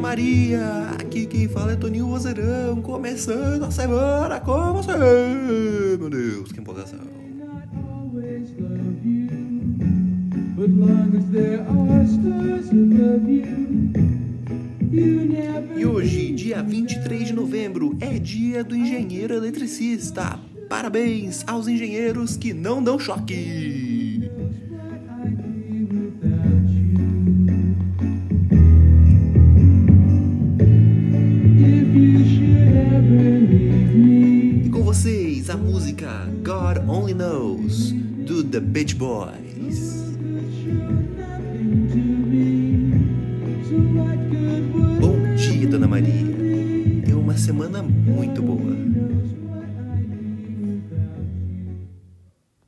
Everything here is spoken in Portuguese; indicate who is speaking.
Speaker 1: Maria! Aqui quem fala é Toninho Vozeirão, começando a semana com você! Meu Deus, que empolgação! E hoje, dia 23 de novembro, é dia do engenheiro eletricista. Parabéns aos engenheiros que não dão choque! Vocês, a música God Only Knows, do The Beach Boys. Bom dia, Dona Maria. Tem uma semana muito boa.